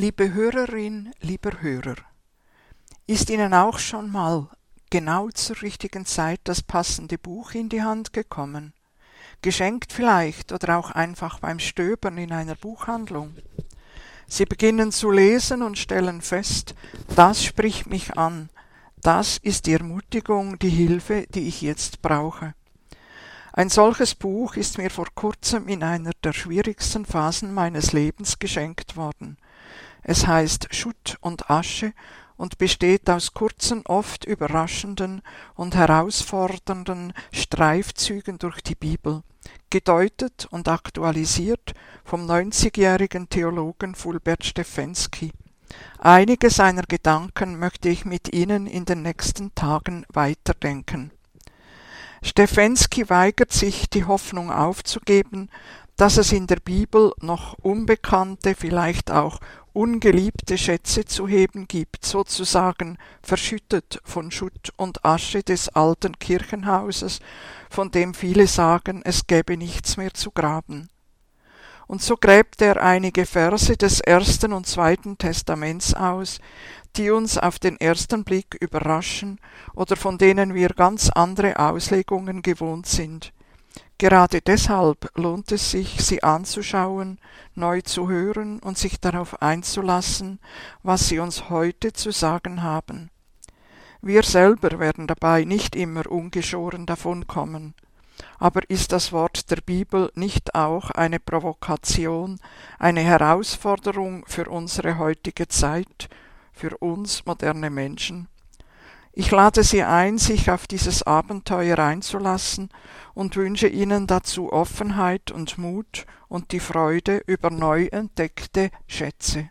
Liebe Hörerin, lieber Hörer, ist Ihnen auch schon mal genau zur richtigen Zeit das passende Buch in die Hand gekommen? Geschenkt vielleicht oder auch einfach beim Stöbern in einer Buchhandlung? Sie beginnen zu lesen und stellen fest, das spricht mich an, das ist die Ermutigung, die Hilfe, die ich jetzt brauche. Ein solches Buch ist mir vor kurzem in einer der schwierigsten Phasen meines Lebens geschenkt worden. Es heißt Schutt und Asche und besteht aus kurzen, oft überraschenden und herausfordernden Streifzügen durch die Bibel, gedeutet und aktualisiert vom 90-jährigen Theologen Fulbert Stefensky. Einige seiner Gedanken möchte ich mit Ihnen in den nächsten Tagen weiterdenken. Stefensky weigert sich, die Hoffnung aufzugeben, dass es in der Bibel noch unbekannte, vielleicht auch ungeliebte Schätze zu heben gibt, sozusagen verschüttet von Schutt und Asche des alten Kirchenhauses, von dem viele sagen, es gäbe nichts mehr zu graben. Und so gräbt er einige Verse des ersten und zweiten Testaments aus, die uns auf den ersten Blick überraschen oder von denen wir ganz andere Auslegungen gewohnt sind. Gerade deshalb lohnt es sich, sie anzuschauen, neu zu hören und sich darauf einzulassen, was sie uns heute zu sagen haben. Wir selber werden dabei nicht immer ungeschoren davonkommen. Aber ist das Wort der Bibel nicht auch eine Provokation, eine Herausforderung für unsere heutige Zeit, für uns moderne Menschen? Ich lade Sie ein, sich auf dieses Abenteuer einzulassen und wünsche Ihnen dazu Offenheit und Mut und die Freude über neu entdeckte Schätze.